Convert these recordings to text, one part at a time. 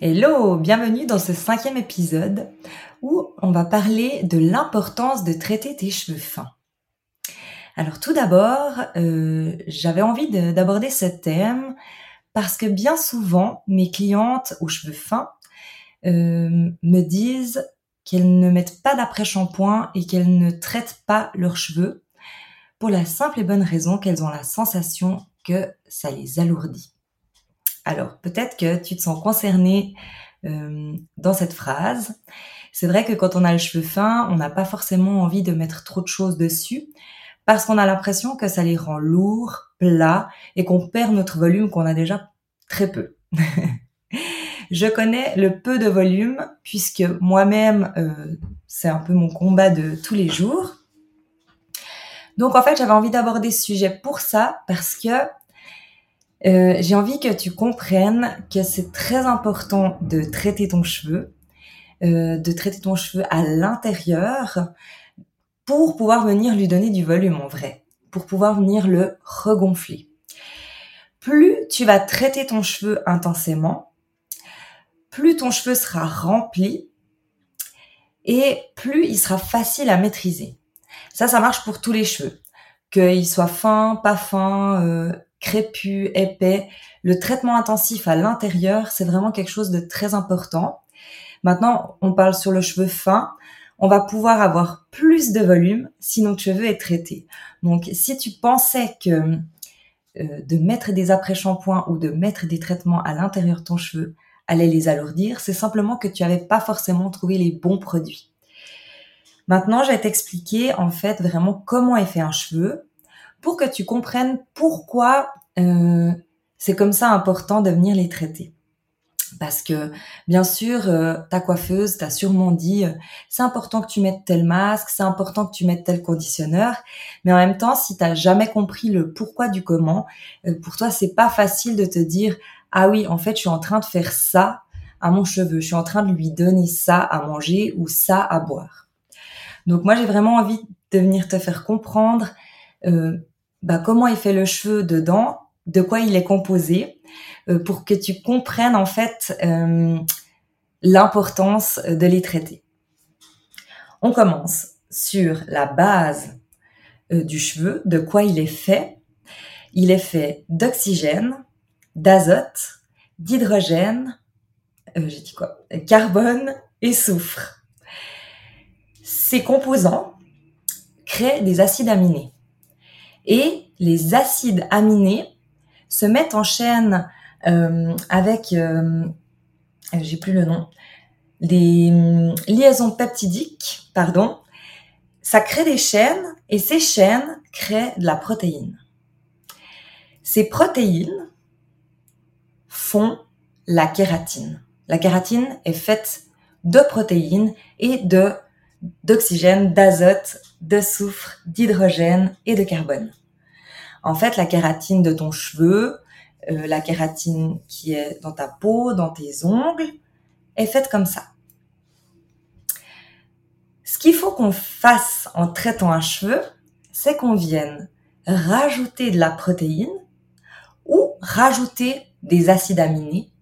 Hello, bienvenue dans ce cinquième épisode où on va parler de l'importance de traiter tes cheveux fins. Alors tout d'abord, euh, j'avais envie d'aborder ce thème parce que bien souvent, mes clientes aux cheveux fins euh, me disent qu'elles ne mettent pas d'après-shampoing et qu'elles ne traitent pas leurs cheveux pour la simple et bonne raison qu'elles ont la sensation que ça les alourdit. Alors peut-être que tu te sens concerné euh, dans cette phrase. C'est vrai que quand on a le cheveu fin, on n'a pas forcément envie de mettre trop de choses dessus parce qu'on a l'impression que ça les rend lourds, plats et qu'on perd notre volume qu'on a déjà très peu. Je connais le peu de volume puisque moi-même, euh, c'est un peu mon combat de tous les jours. Donc en fait, j'avais envie d'aborder ce sujet pour ça parce que euh, j'ai envie que tu comprennes que c'est très important de traiter ton cheveu, euh, de traiter ton cheveu à l'intérieur pour pouvoir venir lui donner du volume en vrai, pour pouvoir venir le regonfler. Plus tu vas traiter ton cheveu intensément, plus ton cheveu sera rempli et plus il sera facile à maîtriser. Ça, ça marche pour tous les cheveux. Qu'ils soient fins, pas fins, euh, crépus, épais. Le traitement intensif à l'intérieur, c'est vraiment quelque chose de très important. Maintenant, on parle sur le cheveu fin. On va pouvoir avoir plus de volume si notre cheveu est traité. Donc, si tu pensais que euh, de mettre des après-shampoings ou de mettre des traitements à l'intérieur de ton cheveu allait les alourdir, c'est simplement que tu n'avais pas forcément trouvé les bons produits. Maintenant, je vais t'expliquer en fait vraiment comment est fait un cheveu pour que tu comprennes pourquoi euh, c'est comme ça important de venir les traiter. Parce que, bien sûr, euh, ta coiffeuse t'a sûrement dit, euh, c'est important que tu mettes tel masque, c'est important que tu mettes tel conditionneur. Mais en même temps, si t'as jamais compris le pourquoi du comment, pour toi, c'est pas facile de te dire, ah oui, en fait, je suis en train de faire ça à mon cheveu, je suis en train de lui donner ça à manger ou ça à boire. Donc moi, j'ai vraiment envie de venir te faire comprendre bah, comment il fait le cheveu dedans, de quoi il est composé, euh, pour que tu comprennes en fait euh, l'importance de les traiter. On commence sur la base du cheveu, de quoi il est fait. Il est fait d'oxygène, d'azote, d'hydrogène, euh, j'ai dit quoi Carbone et soufre. Ces composants créent des acides aminés. Et les acides aminés se mettent en chaîne euh, avec, euh, j'ai plus le nom, des liaisons peptidiques, pardon. Ça crée des chaînes et ces chaînes créent de la protéine. Ces protéines font la kératine. La kératine est faite de protéines et de d'oxygène, d'azote, de soufre, d'hydrogène et de carbone. En fait, la kératine de ton cheveu, euh, la kératine qui est dans ta peau, dans tes ongles, est faite comme ça. Ce qu'il faut qu'on fasse en traitant un cheveu, c'est qu'on vienne rajouter de la protéine ou rajouter des acides aminés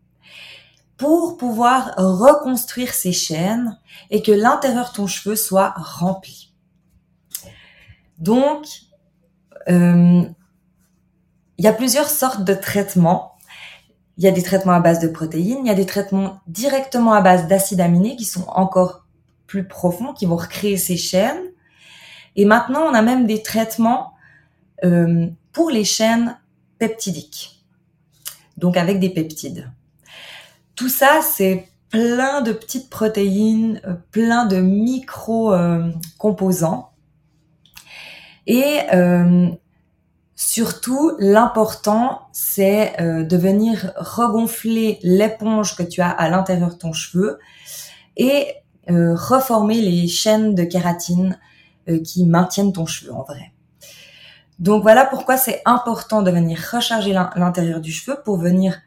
pour pouvoir reconstruire ces chaînes et que l'intérieur de ton cheveu soit rempli. Donc, euh, il y a plusieurs sortes de traitements. Il y a des traitements à base de protéines, il y a des traitements directement à base d'acides aminés qui sont encore plus profonds, qui vont recréer ces chaînes. Et maintenant, on a même des traitements euh, pour les chaînes peptidiques, donc avec des peptides. Tout ça, c'est plein de petites protéines, euh, plein de micro-composants. Et euh, surtout, l'important, c'est de venir regonfler l'éponge que tu as à l'intérieur de ton cheveu et reformer les chaînes de kératine qui maintiennent ton cheveu en vrai. Donc voilà pourquoi c'est important de venir recharger l'intérieur du cheveu pour venir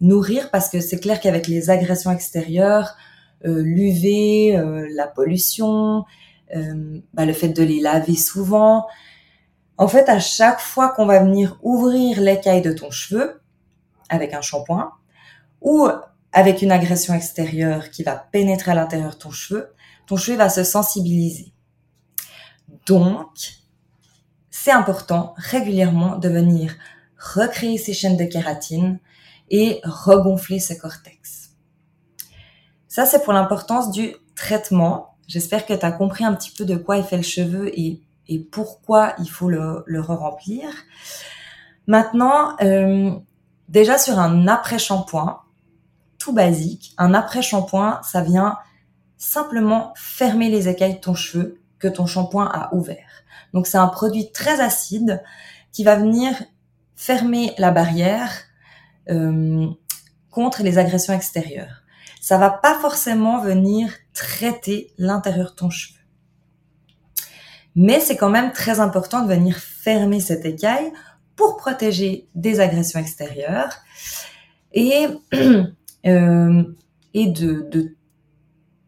nourrir parce que c'est clair qu'avec les agressions extérieures, euh, l'UV, euh, la pollution, euh, bah, le fait de les laver souvent, en fait à chaque fois qu'on va venir ouvrir l'écaille de ton cheveu avec un shampoing ou avec une agression extérieure qui va pénétrer à l'intérieur de ton cheveu, ton cheveu va se sensibiliser. Donc, c'est important régulièrement de venir recréer ces chaînes de kératine et regonfler ce cortex. Ça, c'est pour l'importance du traitement. J'espère que tu compris un petit peu de quoi est fait le cheveu et, pourquoi il faut le, le remplir Maintenant, euh, déjà sur un après-shampoing, tout basique, un après-shampoing, ça vient simplement fermer les écailles de ton cheveu que ton shampoing a ouvert. Donc c'est un produit très acide qui va venir fermer la barrière euh, contre les agressions extérieures. Ça va pas forcément venir traiter l'intérieur de ton cheveu. Mais c'est quand même très important de venir fermer cette écaille pour protéger des agressions extérieures et, euh, et de,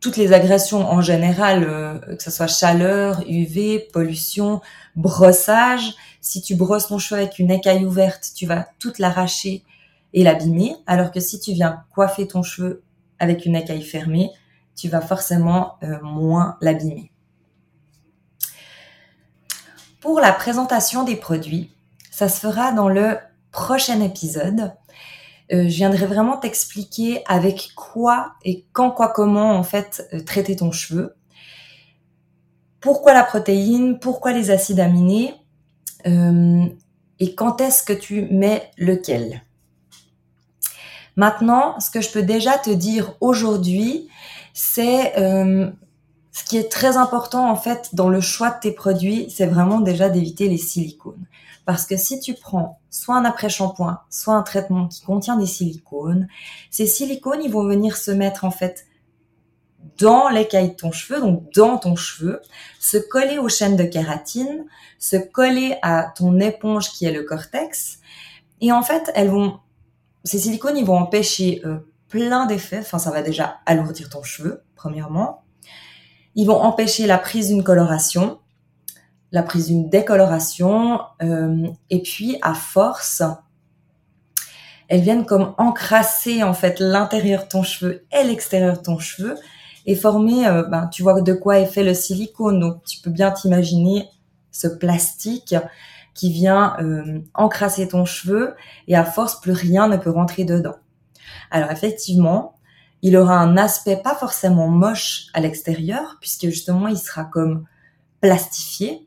toutes les agressions en général, euh, que ce soit chaleur, UV, pollution, brossage. Si tu brosses ton cheveu avec une écaille ouverte, tu vas toute l'arracher et l'abîmer. Alors que si tu viens coiffer ton cheveu avec une écaille fermée, tu vas forcément euh, moins l'abîmer. Pour la présentation des produits, ça se fera dans le prochain épisode. Euh, je viendrai vraiment t'expliquer avec quoi et quand, quoi, comment en fait euh, traiter ton cheveu. Pourquoi la protéine, pourquoi les acides aminés? Euh, et quand est-ce que tu mets lequel? Maintenant, ce que je peux déjà te dire aujourd'hui, c'est ce qui est très important en fait dans le choix de tes produits, c'est vraiment déjà d'éviter les silicones. Parce que si tu prends soit un après-shampoing, soit un traitement qui contient des silicones, ces silicones, ils vont venir se mettre en fait dans l'écaille de ton cheveu, donc dans ton cheveu, se coller aux chaînes de kératine, se coller à ton éponge qui est le cortex. Et en fait, elles vont, ces silicones, ils vont empêcher euh, plein d'effets. Enfin, ça va déjà alourdir ton cheveu, premièrement. Ils vont empêcher la prise d'une coloration la prise d'une décoloration, euh, et puis à force, elles viennent comme encrasser en fait l'intérieur de ton cheveu et l'extérieur de ton cheveu et former, euh, ben, tu vois de quoi est fait le silicone, donc tu peux bien t'imaginer ce plastique qui vient euh, encrasser ton cheveu et à force plus rien ne peut rentrer dedans. Alors effectivement, il aura un aspect pas forcément moche à l'extérieur puisque justement il sera comme plastifié,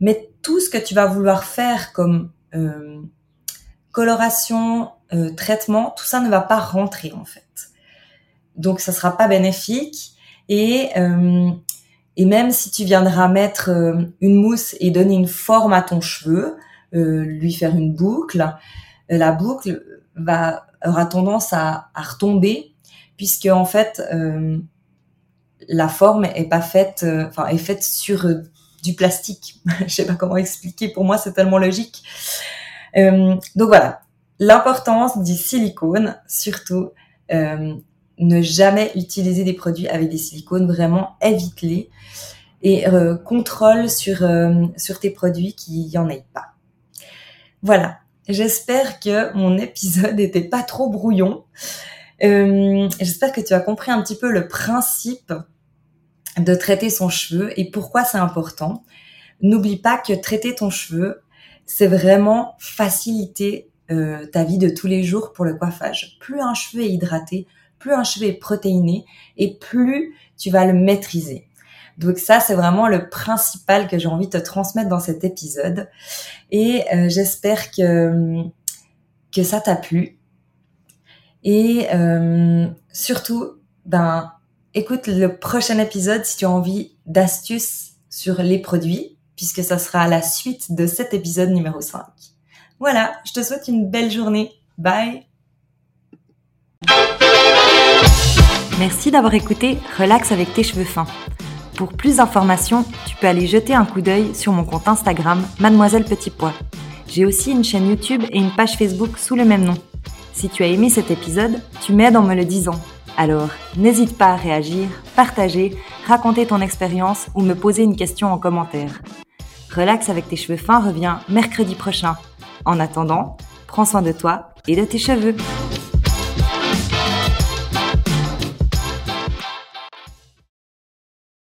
mais tout ce que tu vas vouloir faire comme euh, coloration, euh, traitement, tout ça ne va pas rentrer en fait. Donc ça sera pas bénéfique et euh, même si tu viendras mettre une mousse et donner une forme à ton cheveu, lui faire une boucle, la boucle aura tendance à retomber puisque en fait la forme est pas faite, enfin est faite sur du plastique. Je sais pas comment expliquer. Pour moi, c'est tellement logique. Euh, donc voilà, l'importance du silicone, surtout. Euh, ne jamais utiliser des produits avec des silicones, vraiment évite-les et euh, contrôle sur sur tes produits qui y en ait pas. Voilà, j'espère que mon épisode n'était pas trop brouillon. J'espère que tu as compris un petit peu le principe de traiter son cheveu et pourquoi c'est important. N'oublie pas que traiter ton cheveu, c'est vraiment faciliter euh, ta vie de tous les jours pour le coiffage. Plus un cheveu est hydraté, plus un cheveu est protéiné et plus tu vas le maîtriser. Donc ça, c'est vraiment le principal que j'ai envie de te transmettre dans cet épisode. Et euh, j'espère que ça t'a plu. Et euh, surtout, ben, écoute le prochain épisode si tu as envie d'astuces sur les produits, puisque ça sera la suite de cet épisode numéro 5. Voilà, je te souhaite une belle journée. Bye Merci d'avoir écouté Relax avec tes cheveux fins. Pour plus d'informations, tu peux aller jeter un coup d'œil sur mon compte Instagram Mademoiselle Petit Pois. J'ai aussi une chaîne YouTube et une page Facebook sous le même nom. Si tu as aimé cet épisode, tu m'aides en me le disant. Alors, n'hésite pas à réagir, partager, raconter ton expérience ou me poser une question en commentaire. Relax avec tes cheveux fins revient mercredi prochain. En attendant, prends soin de toi et de tes cheveux.